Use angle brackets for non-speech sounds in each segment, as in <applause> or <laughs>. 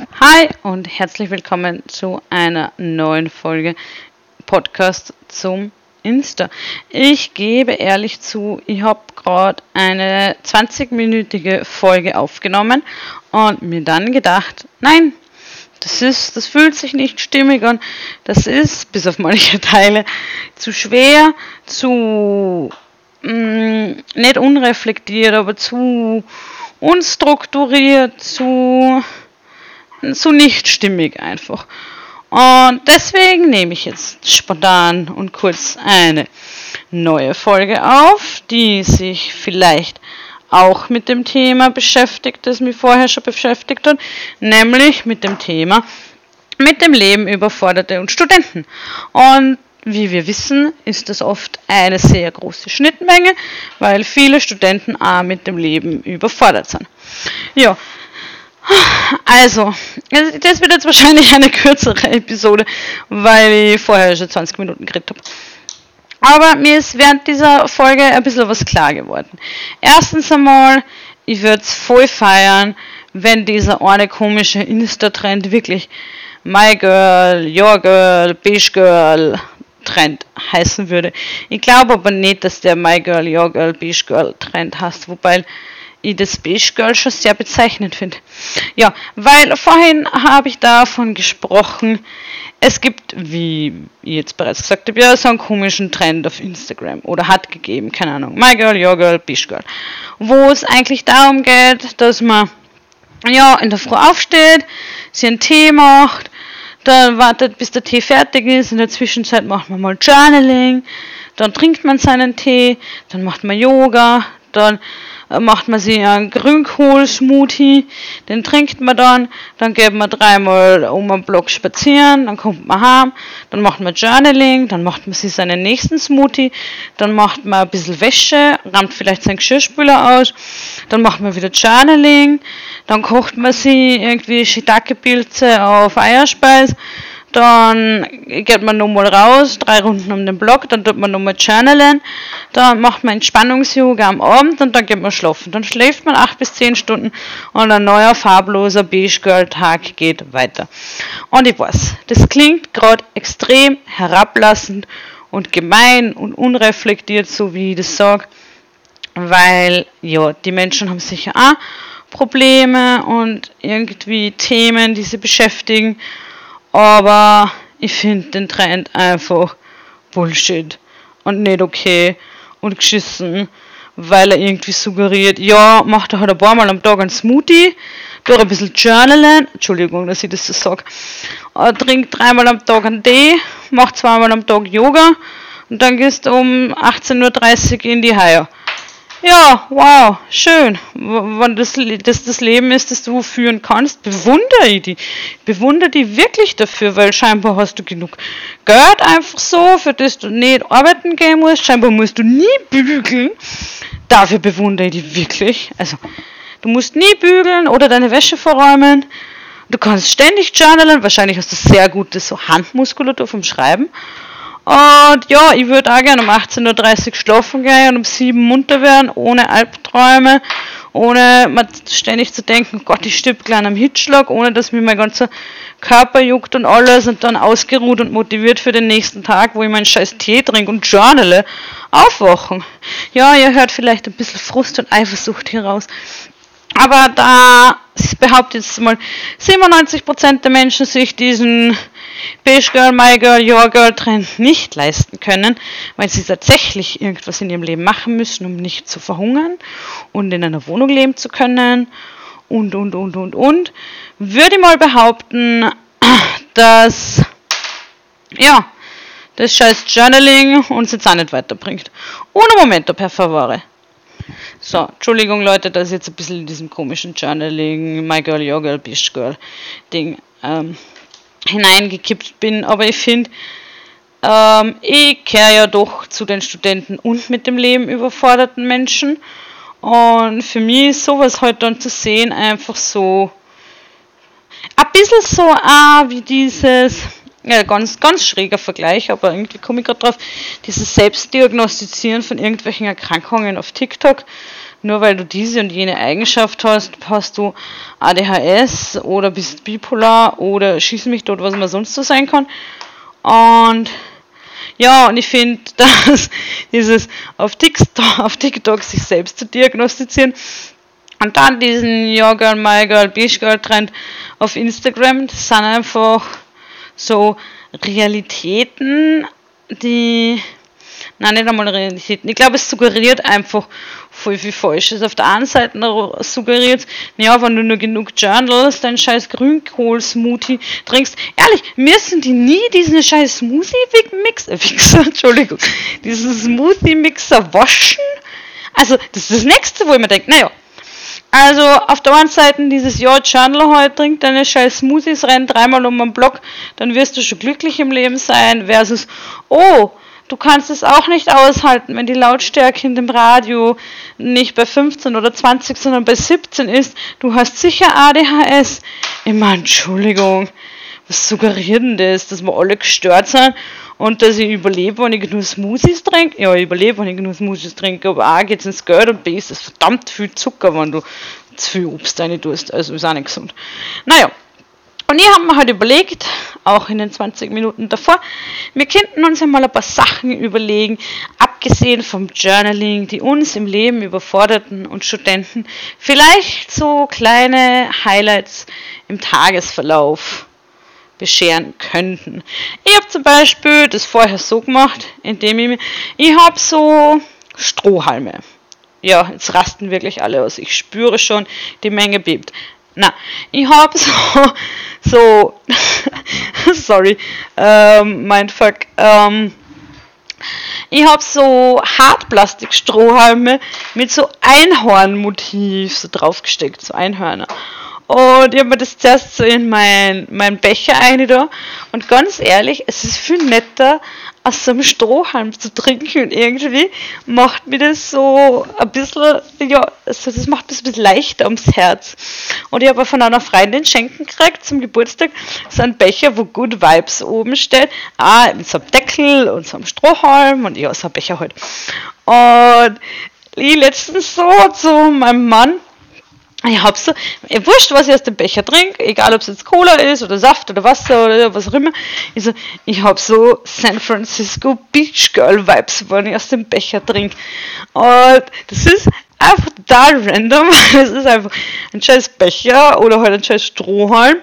Hi und herzlich willkommen zu einer neuen Folge Podcast zum Insta. Ich gebe ehrlich zu, ich habe gerade eine 20-minütige Folge aufgenommen und mir dann gedacht, nein, das ist, das fühlt sich nicht stimmig an. Das ist, bis auf manche <laughs> Teile, zu schwer, zu mh, mm, nicht unreflektiert, aber zu unstrukturiert, zu, zu nicht stimmig einfach. Und deswegen nehme ich jetzt spontan und kurz eine neue Folge auf, die sich vielleicht auch mit dem Thema beschäftigt, das mich vorher schon beschäftigt hat, nämlich mit dem Thema mit dem Leben überforderte und Studenten. Und wie wir wissen, ist das oft eine sehr große Schnittmenge, weil viele Studenten auch mit dem Leben überfordert sind. Ja, also, das wird jetzt wahrscheinlich eine kürzere Episode, weil ich vorher schon 20 Minuten geredet habe. Aber mir ist während dieser Folge ein bisschen was klar geworden. Erstens einmal, ich würde es voll feiern, wenn dieser eine komische Insta-Trend wirklich My Girl, Your Girl, Beige Girl Trend heißen würde. Ich glaube aber nicht, dass der My Girl, Your Girl, Beige Girl Trend heißt, wobei ich das Beige Girl schon sehr bezeichnend finde. Ja, weil vorhin habe ich davon gesprochen, es gibt, wie ich jetzt bereits gesagt habe, ja, so einen komischen Trend auf Instagram oder hat gegeben, keine Ahnung, My Girl, Your Girl, Beige Girl, wo es eigentlich darum geht, dass man ja in der Früh aufsteht, sie einen Tee macht, dann wartet, bis der Tee fertig ist, in der Zwischenzeit macht man mal Journaling, dann trinkt man seinen Tee, dann macht man Yoga, dann macht man sich einen Grünkohl-Smoothie, den trinkt man dann, dann geht man dreimal um den Block spazieren, dann kommt man heim, dann macht man Journaling, dann macht man sich seinen nächsten Smoothie, dann macht man ein bisschen Wäsche, rammt vielleicht seinen Geschirrspüler aus, dann macht man wieder Journaling, dann kocht man sich irgendwie Shiitake-Pilze auf Eierspeis, dann geht man nochmal raus, drei Runden um den Block, dann tut man nochmal Journalen, dann macht man Entspannungs-Yoga am Abend und dann geht man schlafen. Dann schläft man acht bis zehn Stunden und ein neuer farbloser Beige Girl Tag geht weiter. Und ich weiß, das klingt gerade extrem herablassend und gemein und unreflektiert, so wie ich das sage, weil ja, die Menschen haben sicher auch Probleme und irgendwie Themen, die sie beschäftigen aber ich finde den Trend einfach Bullshit. Und nicht okay und geschissen, weil er irgendwie suggeriert, ja, macht er halt ein paar Mal am Tag einen Smoothie, durch ein bisschen Journalen, Entschuldigung, dass ich das so sage, trinkt dreimal am Tag einen Tee, macht zweimal am Tag Yoga und dann gehst du um 18.30 Uhr in die Haie. Ja, wow, schön. Wenn das, das das Leben ist, das du führen kannst, bewundere ich die. Bewundere die wirklich dafür, weil scheinbar hast du genug Geld einfach so, für das du nicht arbeiten gehen musst. Scheinbar musst du nie bügeln. Dafür bewundere ich die wirklich. Also, du musst nie bügeln oder deine Wäsche verräumen. Du kannst ständig journalen. Wahrscheinlich hast du sehr gute so Handmuskulatur vom Schreiben. Und ja, ich würde auch gerne um 18.30 Uhr schlafen gehen und um 7 Uhr munter werden, ohne Albträume, ohne ständig zu denken, Gott, ich stirb gleich am Hitschlag, ohne dass mir mein ganzer Körper juckt und alles und dann ausgeruht und motiviert für den nächsten Tag, wo ich meinen scheiß Tee trinke und journale, aufwachen. Ja, ihr hört vielleicht ein bisschen Frust und Eifersucht hier raus. Aber da, ich behaupte jetzt mal, 97% der Menschen sich diesen Beige Girl, My Girl, Your Girl Trend nicht leisten können, weil sie tatsächlich irgendwas in ihrem Leben machen müssen, um nicht zu verhungern und in einer Wohnung leben zu können und, und, und, und, und, würde mal behaupten, <clears throat> dass, ja, das scheiß Journaling uns jetzt auch nicht weiterbringt. Ohne Momento, per favore. So, Entschuldigung Leute, dass ich jetzt ein bisschen in diesem komischen Journaling, My Girl, Your Girl, Bish Girl Ding ähm, hineingekippt bin. Aber ich finde, ähm, ich kehre ja doch zu den Studenten und mit dem Leben überforderten Menschen. Und für mich ist sowas halt dann zu sehen einfach so ein bisschen so ah, wie dieses, ja, ganz, ganz schräger Vergleich, aber irgendwie komme ich gerade drauf, dieses Selbstdiagnostizieren von irgendwelchen Erkrankungen auf TikTok nur weil du diese und jene Eigenschaft hast, hast du ADHS oder bist bipolar oder schieß mich dort, was man sonst so sein kann. Und ja, und ich finde, <laughs> dass dieses auf TikTok, auf TikTok sich selbst zu diagnostizieren und dann diesen Ja Girl, My Girl, Beige Girl Trend auf Instagram, das sind einfach so Realitäten, die Nein, nicht einmal Realitäten. Ich glaube, es suggeriert einfach voll viel Falsches. Auf der einen Seite suggeriert es, ja, wenn du nur genug Journals, deinen scheiß Grünkohl-Smoothie trinkst. Ehrlich, müssen die nie diesen scheiß Smoothie-Mixer, <laughs> Entschuldigung, diesen Smoothie-Mixer waschen? Also, das ist das Nächste, wo ich mir denke, naja, also auf der einen Seite dieses Jahr Journal heute, trink deine scheiß Smoothies, renn dreimal um den Block, dann wirst du schon glücklich im Leben sein, versus, oh, Du kannst es auch nicht aushalten, wenn die Lautstärke in dem Radio nicht bei 15 oder 20, sondern bei 17 ist. Du hast sicher ADHS. Immer Entschuldigung. Was suggeriert denn das, dass wir alle gestört sind und dass ich überlebe, wenn ich genug Smoothies trinke? Ja, ich überlebe, wenn ich genug Smoothies trinke, aber A geht es ins Geld und B ist es verdammt viel Zucker, wenn du zu viel Obst rein tust. Also ist auch nicht gesund. Naja, und ich habe mir halt überlegt, auch in den 20 Minuten davor, wir könnten uns einmal ein paar Sachen überlegen, abgesehen vom Journaling, die uns im Leben überforderten und Studenten vielleicht so kleine Highlights im Tagesverlauf bescheren könnten. Ich habe zum Beispiel das vorher so gemacht, indem ich ich habe so Strohhalme. Ja, jetzt rasten wirklich alle aus. Ich spüre schon, die Menge bebt. Na, ich habe so, so, <laughs> sorry, ähm, mein Fuck, ähm, ich habe so Hartplastikstrohhalme mit so Einhornmotiv so draufgesteckt, so Einhörner. Und ich habe mir das zuerst so in mein, mein Becher eine da. Und ganz ehrlich, es ist viel netter, aus so einem Strohhalm zu trinken. Und irgendwie macht mir das so ein bisschen, ja, also das macht es ein bisschen leichter ums Herz. Und ich habe von einer Freundin schenken gekriegt zum Geburtstag so einen Becher, wo Good Vibes oben steht. Ah, mit so einem Deckel und so einem Strohhalm und ja, so ein Becher halt. Und ich letztens so zu meinem Mann, ich hab so, wurscht, was ich aus dem Becher trinke, egal ob es jetzt Cola ist oder Saft oder Wasser oder was auch immer. Ich, so, ich hab so San Francisco Beach Girl Vibes, wenn ich aus dem Becher trinke. Und das ist einfach total random. <laughs> Es ist einfach ein scheiß Becher oder halt ein scheiß Strohhalm.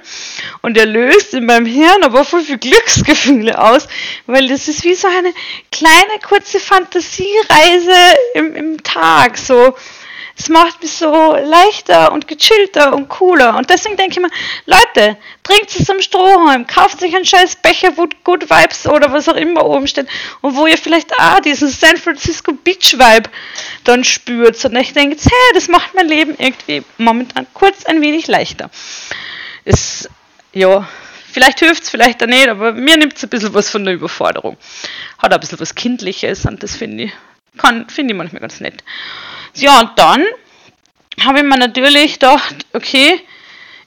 Und der löst in meinem Hirn aber voll viel Glücksgefühle aus, weil das ist wie so eine kleine kurze Fantasiereise im, im Tag. So, es macht mich so leichter und gechillter und cooler. Und deswegen denke ich mir, Leute, trinkt es am Strohhalm, kauft sich einen scheiß Becher, wo Good Vibes oder was auch immer oben steht und wo ihr vielleicht ah, diesen San Francisco Beach Vibe dann spürt. Und ich denke, hey, das macht mein Leben irgendwie momentan kurz ein wenig leichter. Ist, ja, vielleicht hilft es, vielleicht auch nicht, aber mir nimmt es ein bisschen was von der Überforderung. Hat ein bisschen was Kindliches und das finde ich, finde ich manchmal ganz nett. Ja, und dann habe ich mir natürlich gedacht, okay,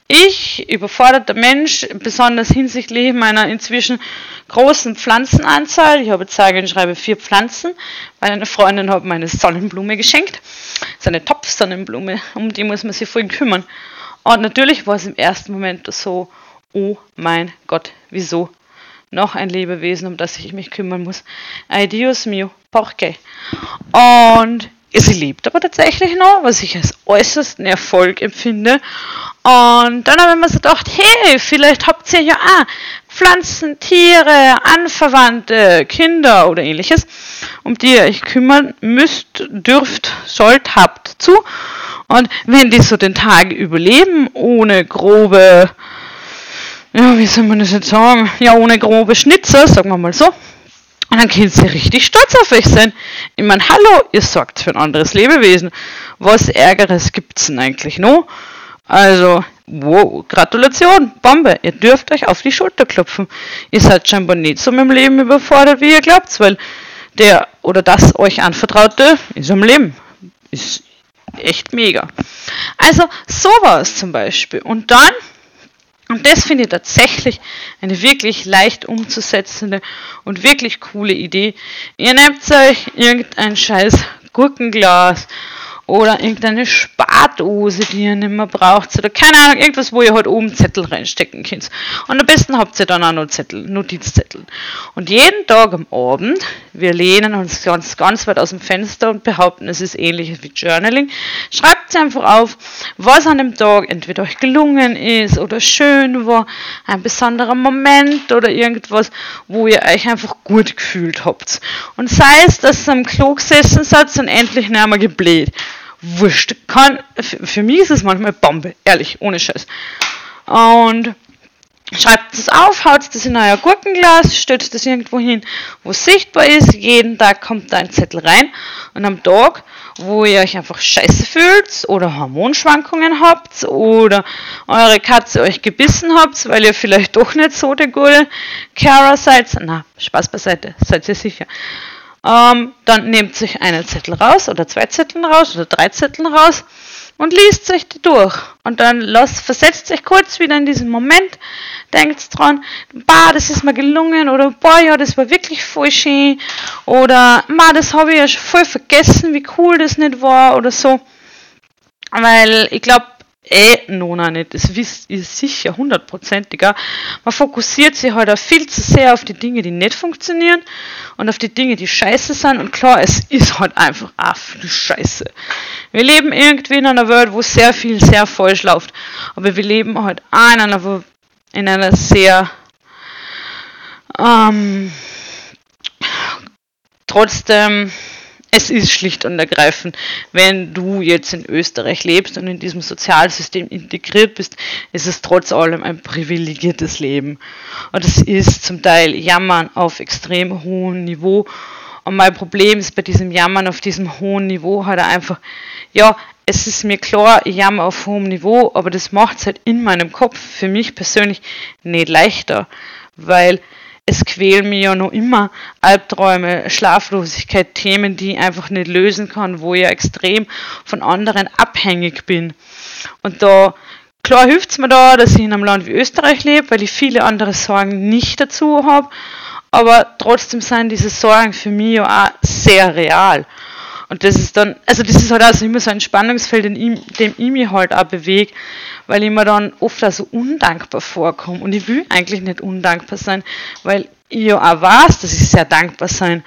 ich, überforderter Mensch, besonders hinsichtlich meiner inzwischen großen Pflanzenanzahl, ich habe sage und schreibe vier Pflanzen, weil eine Freundin hat mir eine Sonnenblume geschenkt, so eine Topfsonnenblume, um die muss man sich vorhin kümmern. Und natürlich war es im ersten Moment so, oh mein Gott, wieso noch ein Lebewesen, um das ich mich kümmern muss. Ay Dios mio, porque. Und Sie lebt aber tatsächlich noch, was ich als äußersten Erfolg empfinde. Und dann habe ich mir so gedacht, hey, vielleicht habt ihr ja auch Pflanzen, Tiere, Anverwandte, Kinder oder ähnliches, um die ihr euch kümmern müsst, dürft, sollt, habt zu. Und wenn die so den Tag überleben, ohne grobe, ja, wie soll man das jetzt sagen, ja, ohne grobe Schnitzer, sagen wir mal so, und dann können sie richtig stolz auf euch sein. Ich meine, hallo, ihr sorgt für ein anderes Lebewesen. Was Ärgeres gibt's denn eigentlich noch? Also, wow, Gratulation, Bombe. Ihr dürft euch auf die Schulter klopfen. Ihr seid scheinbar nicht so mit dem Leben überfordert, wie ihr glaubt, weil der oder das euch anvertraute ist am Leben. Ist echt mega. Also, sowas zum Beispiel. Und dann und das finde ich tatsächlich eine wirklich leicht umzusetzende und wirklich coole Idee. Ihr nehmt euch irgendein scheiß Gurkenglas oder irgendeine Spardose, die ihr nicht mehr braucht oder keine Ahnung, irgendwas, wo ihr halt oben Zettel reinstecken könnt. Und am besten habt ihr dann auch noch Zettel, Notizzettel. Und jeden Tag am Abend, wir lehnen uns ganz, ganz weit aus dem Fenster und behaupten, es ist ähnlich wie Journaling, schreibt einfach auf, was an dem Tag entweder euch gelungen ist oder schön war, ein besonderer Moment oder irgendwas, wo ihr euch einfach gut gefühlt habt. Und sei es, dass ihr am Klo gesessen seid und endlich nicht mehr gebläht wurscht. Kann, für mich ist es manchmal Bombe, ehrlich, ohne Scheiß. Und schreibt es auf, haut das in euer Gurkenglas, stellt das irgendwo hin, wo es sichtbar ist. Jeden Tag kommt da ein Zettel rein. Und am Tag, wo ihr euch einfach scheiße fühlt oder Hormonschwankungen habt oder eure Katze euch gebissen habt, weil ihr vielleicht doch nicht so der gute Carer seid. Na, Spaß beiseite, seid ihr sicher. Ähm, dann nehmt sich einen Zettel raus oder zwei Zettel raus oder drei Zettel raus und liest sich die durch. Und dann lasst, versetzt euch kurz wieder in diesen Moment, denkt dran, bah, das ist mir gelungen oder boah, ja, das war wirklich voll schön oder ma, das habe ich ja schon voll vergessen, wie cool das nicht war oder so. Weil ich glaube, eh noch nicht, das wisst ihr sicher hundertprozentiger. Man fokussiert sich halt viel zu sehr auf die Dinge, die nicht funktionieren und auf die Dinge, die scheiße sind. Und klar, es ist halt einfach auch viel Scheiße. Wir leben irgendwie in einer Welt, wo sehr viel sehr falsch läuft. Aber wir leben halt auch in einer, in einer sehr ähm, trotzdem es ist schlicht und ergreifend, wenn du jetzt in Österreich lebst und in diesem Sozialsystem integriert bist, ist es trotz allem ein privilegiertes Leben. Und es ist zum Teil Jammern auf extrem hohem Niveau. Und mein Problem ist bei diesem Jammern auf diesem hohen Niveau halt einfach, ja, es ist mir klar, ich jammer auf hohem Niveau, aber das macht es halt in meinem Kopf für mich persönlich nicht leichter, weil es quälen mir ja noch immer Albträume, Schlaflosigkeit, Themen, die ich einfach nicht lösen kann, wo ich extrem von anderen abhängig bin. Und da, klar hilft es mir da, dass ich in einem Land wie Österreich lebe, weil ich viele andere Sorgen nicht dazu habe, aber trotzdem sind diese Sorgen für mich ja auch sehr real. Und das ist dann, also das ist halt auch so immer so ein Spannungsfeld, in ihm, dem ich mich halt auch bewege, weil ich mir dann oft auch so undankbar vorkomme. Und ich will eigentlich nicht undankbar sein, weil ich ja auch weiß, dass ich sehr dankbar sein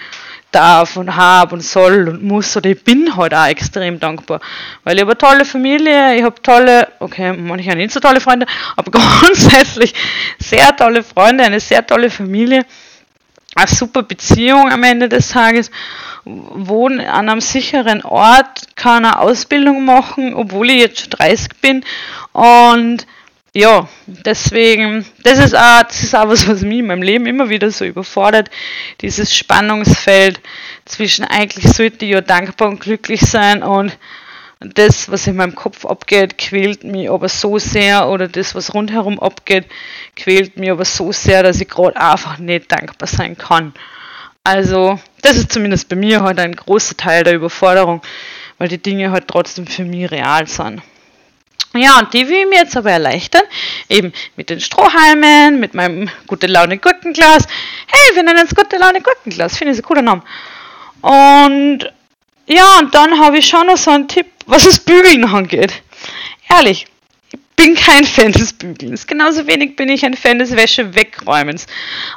darf und habe und soll und muss oder ich bin halt auch extrem dankbar, weil ich habe eine tolle Familie, ich habe tolle, okay, manche nicht so tolle Freunde, aber <laughs> grundsätzlich sehr tolle Freunde, eine sehr tolle Familie, eine super Beziehung am Ende des Tages wohne an einem sicheren Ort, kann eine Ausbildung machen, obwohl ich jetzt schon 30 bin. Und ja, deswegen, das ist auch, das ist auch was, was mich in meinem Leben immer wieder so überfordert. Dieses Spannungsfeld zwischen eigentlich sollte ich ja dankbar und glücklich sein und das, was in meinem Kopf abgeht, quält mich aber so sehr oder das, was rundherum abgeht, quält mich aber so sehr, dass ich gerade einfach nicht dankbar sein kann. Also, das ist zumindest bei mir heute ein großer Teil der Überforderung, weil die Dinge halt trotzdem für mich real sind. Ja, und die will ich mir jetzt aber erleichtern, eben mit den Strohhalmen, mit meinem gute Laune Gurkenglas. Hey, wir nennen es gute Laune Gurkenglas, finde ich ein cooler Name. Und ja, und dann habe ich schon noch so einen Tipp, was das Bügeln angeht. Ehrlich, bin kein Fan des Bügelns. Genauso wenig bin ich ein Fan des Wäsche wegräumens.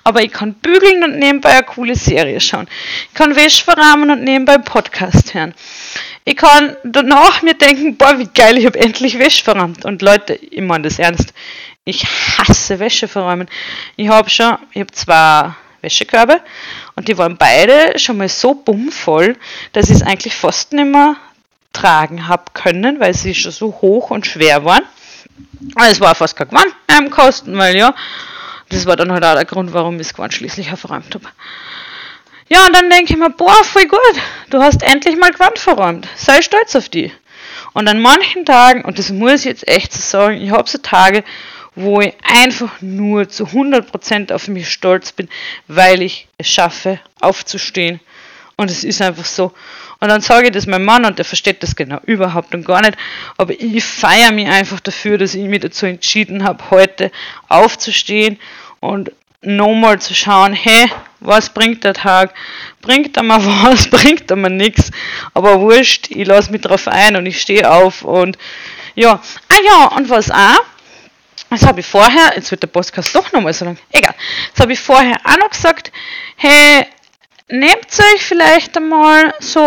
Aber ich kann bügeln und nebenbei eine coole Serie schauen. Ich kann Wäsche verrahmen und nebenbei Podcast hören. Ich kann danach mir denken, boah, wie geil, ich habe endlich Wäsche verrammt. Und Leute, ich meine das ernst. Ich hasse Wäsche verräumen. Ich habe schon, ich habe zwei Wäschekörbe und die waren beide schon mal so bummvoll, dass ich es eigentlich fast nicht mehr tragen habe können, weil sie schon so hoch und schwer waren. Es war fast kein Gewand mehr Kosten, weil ja, das war dann halt auch der Grund, warum ich das Gewand schließlich verräumt habe. Ja, und dann denke ich mir, boah, voll gut, du hast endlich mal Gewand verräumt. Sei stolz auf die. Und an manchen Tagen, und das muss ich jetzt echt so sagen, ich habe so Tage, wo ich einfach nur zu 100% auf mich stolz bin, weil ich es schaffe, aufzustehen. Und es ist einfach so. Und dann sage ich das meinem Mann und der versteht das genau überhaupt und gar nicht. Aber ich feiere mich einfach dafür, dass ich mich dazu entschieden habe, heute aufzustehen und nochmal zu schauen, hey, was bringt der Tag? Bringt er mir <laughs> was? Bringt er mir nichts? Aber wurscht, ich lasse mich drauf ein und ich stehe auf und ja. Ah ja, und was auch? Das habe ich vorher, jetzt wird der Podcast doch nochmal so lang, egal. Das habe ich vorher auch noch gesagt, hey, nehmt euch vielleicht einmal so,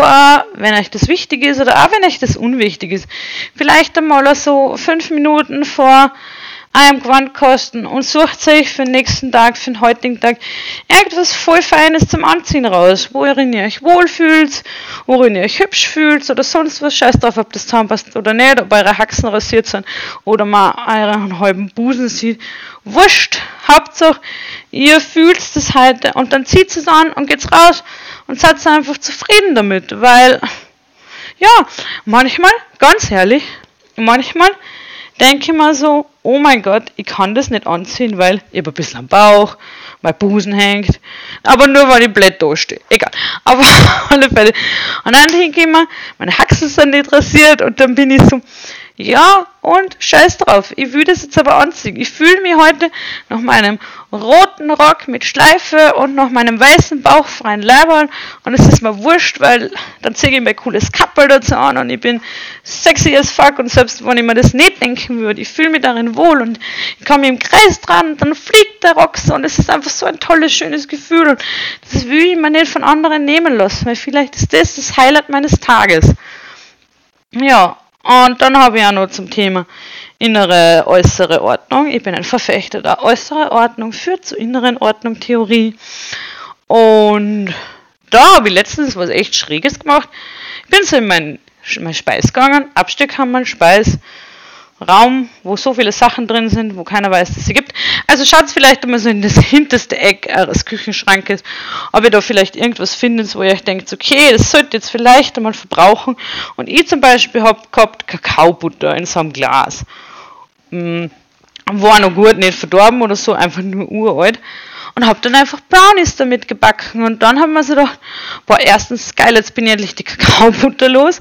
wenn euch das wichtig ist oder auch wenn euch das unwichtig ist, vielleicht einmal so fünf Minuten vor einem Gewandkosten und sucht euch für den nächsten Tag, für den heutigen Tag irgendwas voll Feines zum Anziehen raus, worin ihr euch wohlfühlt, worin ihr euch hübsch fühlt oder sonst was. Scheiß drauf, ob das zusammenpasst oder nicht, ob eure Haxen rasiert sind oder mal euren halben Busen sieht. Wurscht, Hauptsache, ihr fühlt das heute und dann zieht es an und geht's raus und seid einfach zufrieden damit, weil, ja, manchmal, ganz ehrlich, manchmal denke ich mir so, oh mein Gott, ich kann das nicht anziehen, weil ich habe ein bisschen am Bauch, mein Busen hängt, aber nur weil ich blöd da stehe. Egal. <laughs> Aber alle Fälle. Und dann denke ich mir, meine Haxen sind nicht rasiert und dann bin ich so, ja, und scheiß drauf. Ich will das jetzt aber anziehen. Ich fühle mich heute nach meinem roten Rock mit Schleife und nach meinem weißen bauchfreien Leiberl und es ist mir wurscht, weil dann ziehe ich mir cooles Kappel dazu an und ich bin sexy as fuck und selbst wenn ich mir das nicht denken würde, ich fühle mich darin wohl und ich komme im Kreis dran und dann fliegt der Rock so und es ist einfach so ein tolles, schönes Gefühl und das will ich mir nicht von anderen nehmen lassen, weil vielleicht ist das das Highlight meines Tages. Ja, und dann habe ich auch noch zum Thema innere, äußere Ordnung. Ich bin ein Verfechter der äußere Ordnung führt zur inneren Ordnung Theorie. Und da habe ich letztens was echt Schräges gemacht. Ich bin so in mein, mein Speis gegangen, Absteckhammer, Speis, Raum, wo so viele Sachen drin sind, wo keiner weiß, dass sie gibt. Also schaut vielleicht immer so in das <laughs> hinterste Eck eures Küchenschrankes, ob ihr da vielleicht irgendwas findet, wo ihr euch denkt, okay, das sollte jetzt vielleicht einmal verbrauchen. Und ich zum Beispiel habe gehabt Kakaobutter in so einem Glas. Hm, war noch gut, nicht verdorben oder so, einfach nur uralt und habe dann einfach Brownies damit gebacken. Und dann haben wir so gedacht, boah, erstens geil, jetzt bin ich endlich die <laughs> Kakaobutter los.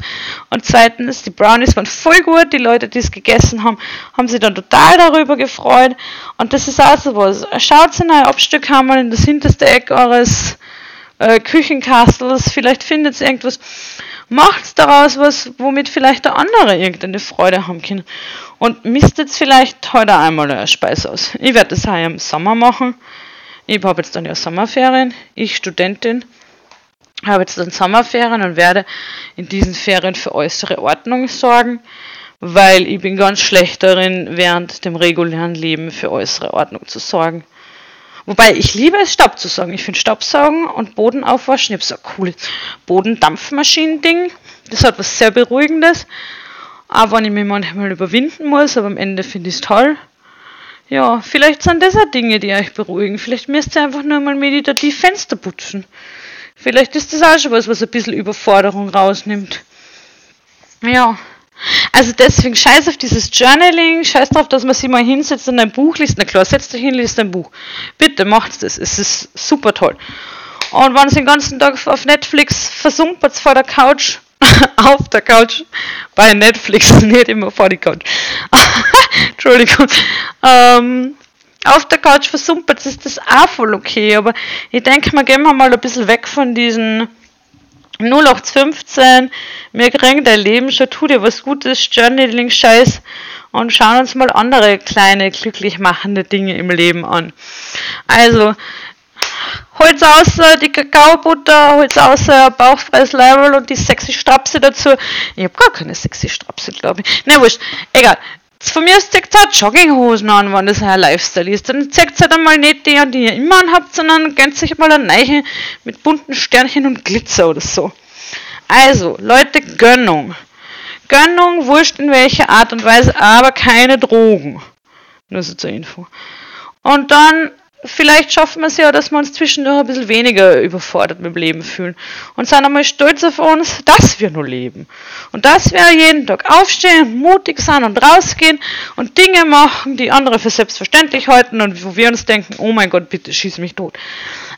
Und zweitens, die Brownies waren voll gut. Die Leute, die es gegessen haben, haben sich dann total darüber gefreut. Und das ist auch so was. Schaut in ein Abstückhammer in das hinterste Eck eures äh, Küchenkastels. Vielleicht findet ihr irgendwas. Macht daraus was, womit vielleicht der andere irgendeine Freude haben kann. Und mistet vielleicht heute einmal eine Speise aus. Ich werde das heuer im Sommer machen. Ich habe jetzt dann ja Sommerferien, ich Studentin, habe jetzt dann Sommerferien und werde in diesen Ferien für äußere Ordnung sorgen, weil ich bin ganz schlecht darin, während dem regulären Leben für äußere Ordnung zu sorgen. Wobei ich liebe es, Staub zu saugen. Ich finde Staubsaugen und Boden aufwaschen, ich habe so ein cooles Bodendampfmaschinen-Ding. Das hat was sehr Beruhigendes. Aber wenn ich mich manchmal überwinden muss, aber am Ende finde ich es toll. Ja, vielleicht sind das auch Dinge, die euch beruhigen. Vielleicht müsst ihr einfach nur mal meditativ Fenster putzen. Vielleicht ist das auch schon was, was ein bisschen Überforderung rausnimmt. Ja. Also deswegen scheiß auf dieses Journaling, scheiß drauf, dass man sich mal hinsetzt und ein Buch liest. Na klar, setzt euch hin, liest ein Buch. Bitte macht das, es ist super toll. Und wenn ihr den ganzen Tag auf Netflix versumpert vor der Couch, <laughs> auf der Couch bei Netflix, <laughs> nicht immer vor die Couch. <laughs> Entschuldigung. Ähm, auf der Couch versumpert ist das auch voll okay, aber ich denke mal, gehen wir mal ein bisschen weg von diesen 0815, wir kriegen dein Leben schon, tu dir was Gutes, Journaling-Scheiß und schauen uns mal andere kleine, glücklich machende Dinge im Leben an. Also, Holz außer die Kakaobutter, Holz außer bauchfreies Level und die sexy Strapse dazu. Ich habe gar keine sexy Strapse, glaube ich. Ne, wurscht. Egal. Von mir aus zieht halt Jogginghosen an, wenn das ein Lifestyle ist. Dann zieht halt einmal nicht die die ihr immer anhabt, sondern gönnt sich mal eine Neiche mit bunten Sternchen und Glitzer oder so. Also, Leute, Gönnung. Gönnung, wurscht in welcher Art und Weise, aber keine Drogen. Nur so zur Info. Und dann vielleicht schaffen wir es ja, dass wir uns zwischendurch ein bisschen weniger überfordert mit dem Leben fühlen und sind einmal stolz auf uns, dass wir nur leben. Und dass wir jeden Tag aufstehen, mutig sein und rausgehen und Dinge machen, die andere für selbstverständlich halten und wo wir uns denken, oh mein Gott, bitte schieß mich tot.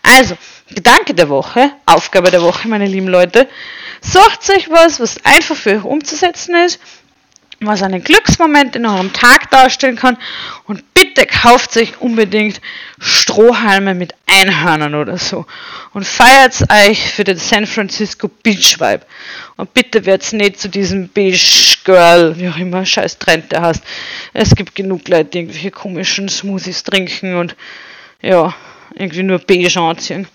Also, Gedanke der Woche, Aufgabe der Woche, meine lieben Leute, sucht sich was, was einfach für euch umzusetzen ist was einen Glücksmoment in eurem Tag darstellen kann. Und bitte kauft euch unbedingt Strohhalme mit Einhörnern oder so. Und feiert euch für den San Francisco Beach Vibe. Und bitte wird's nicht zu diesem Beach Girl, wie auch immer, scheiß Trend der hast. Es gibt genug Leute, die irgendwelche komischen Smoothies trinken und ja, irgendwie nur beige anziehen.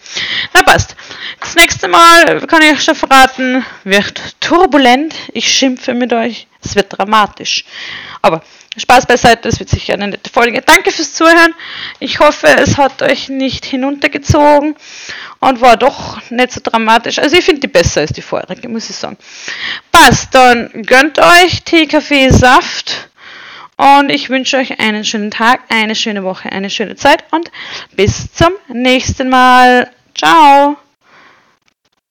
Na passt. Das nächste Mal, kann ich euch schon verraten, wird turbulent. Ich schimpfe mit euch. Es wird dramatisch. Aber Spaß beiseite, es wird sicher eine nette Folge. Danke fürs Zuhören. Ich hoffe, es hat euch nicht hinuntergezogen und war doch nicht so dramatisch. Also ich finde die besser als die vorherige, muss ich sagen. Passt, dann gönnt euch Tee, Kaffee, Saft und ich wünsche euch einen schönen Tag, eine schöne Woche, eine schöne Zeit und bis zum nächsten Mal. Ciao!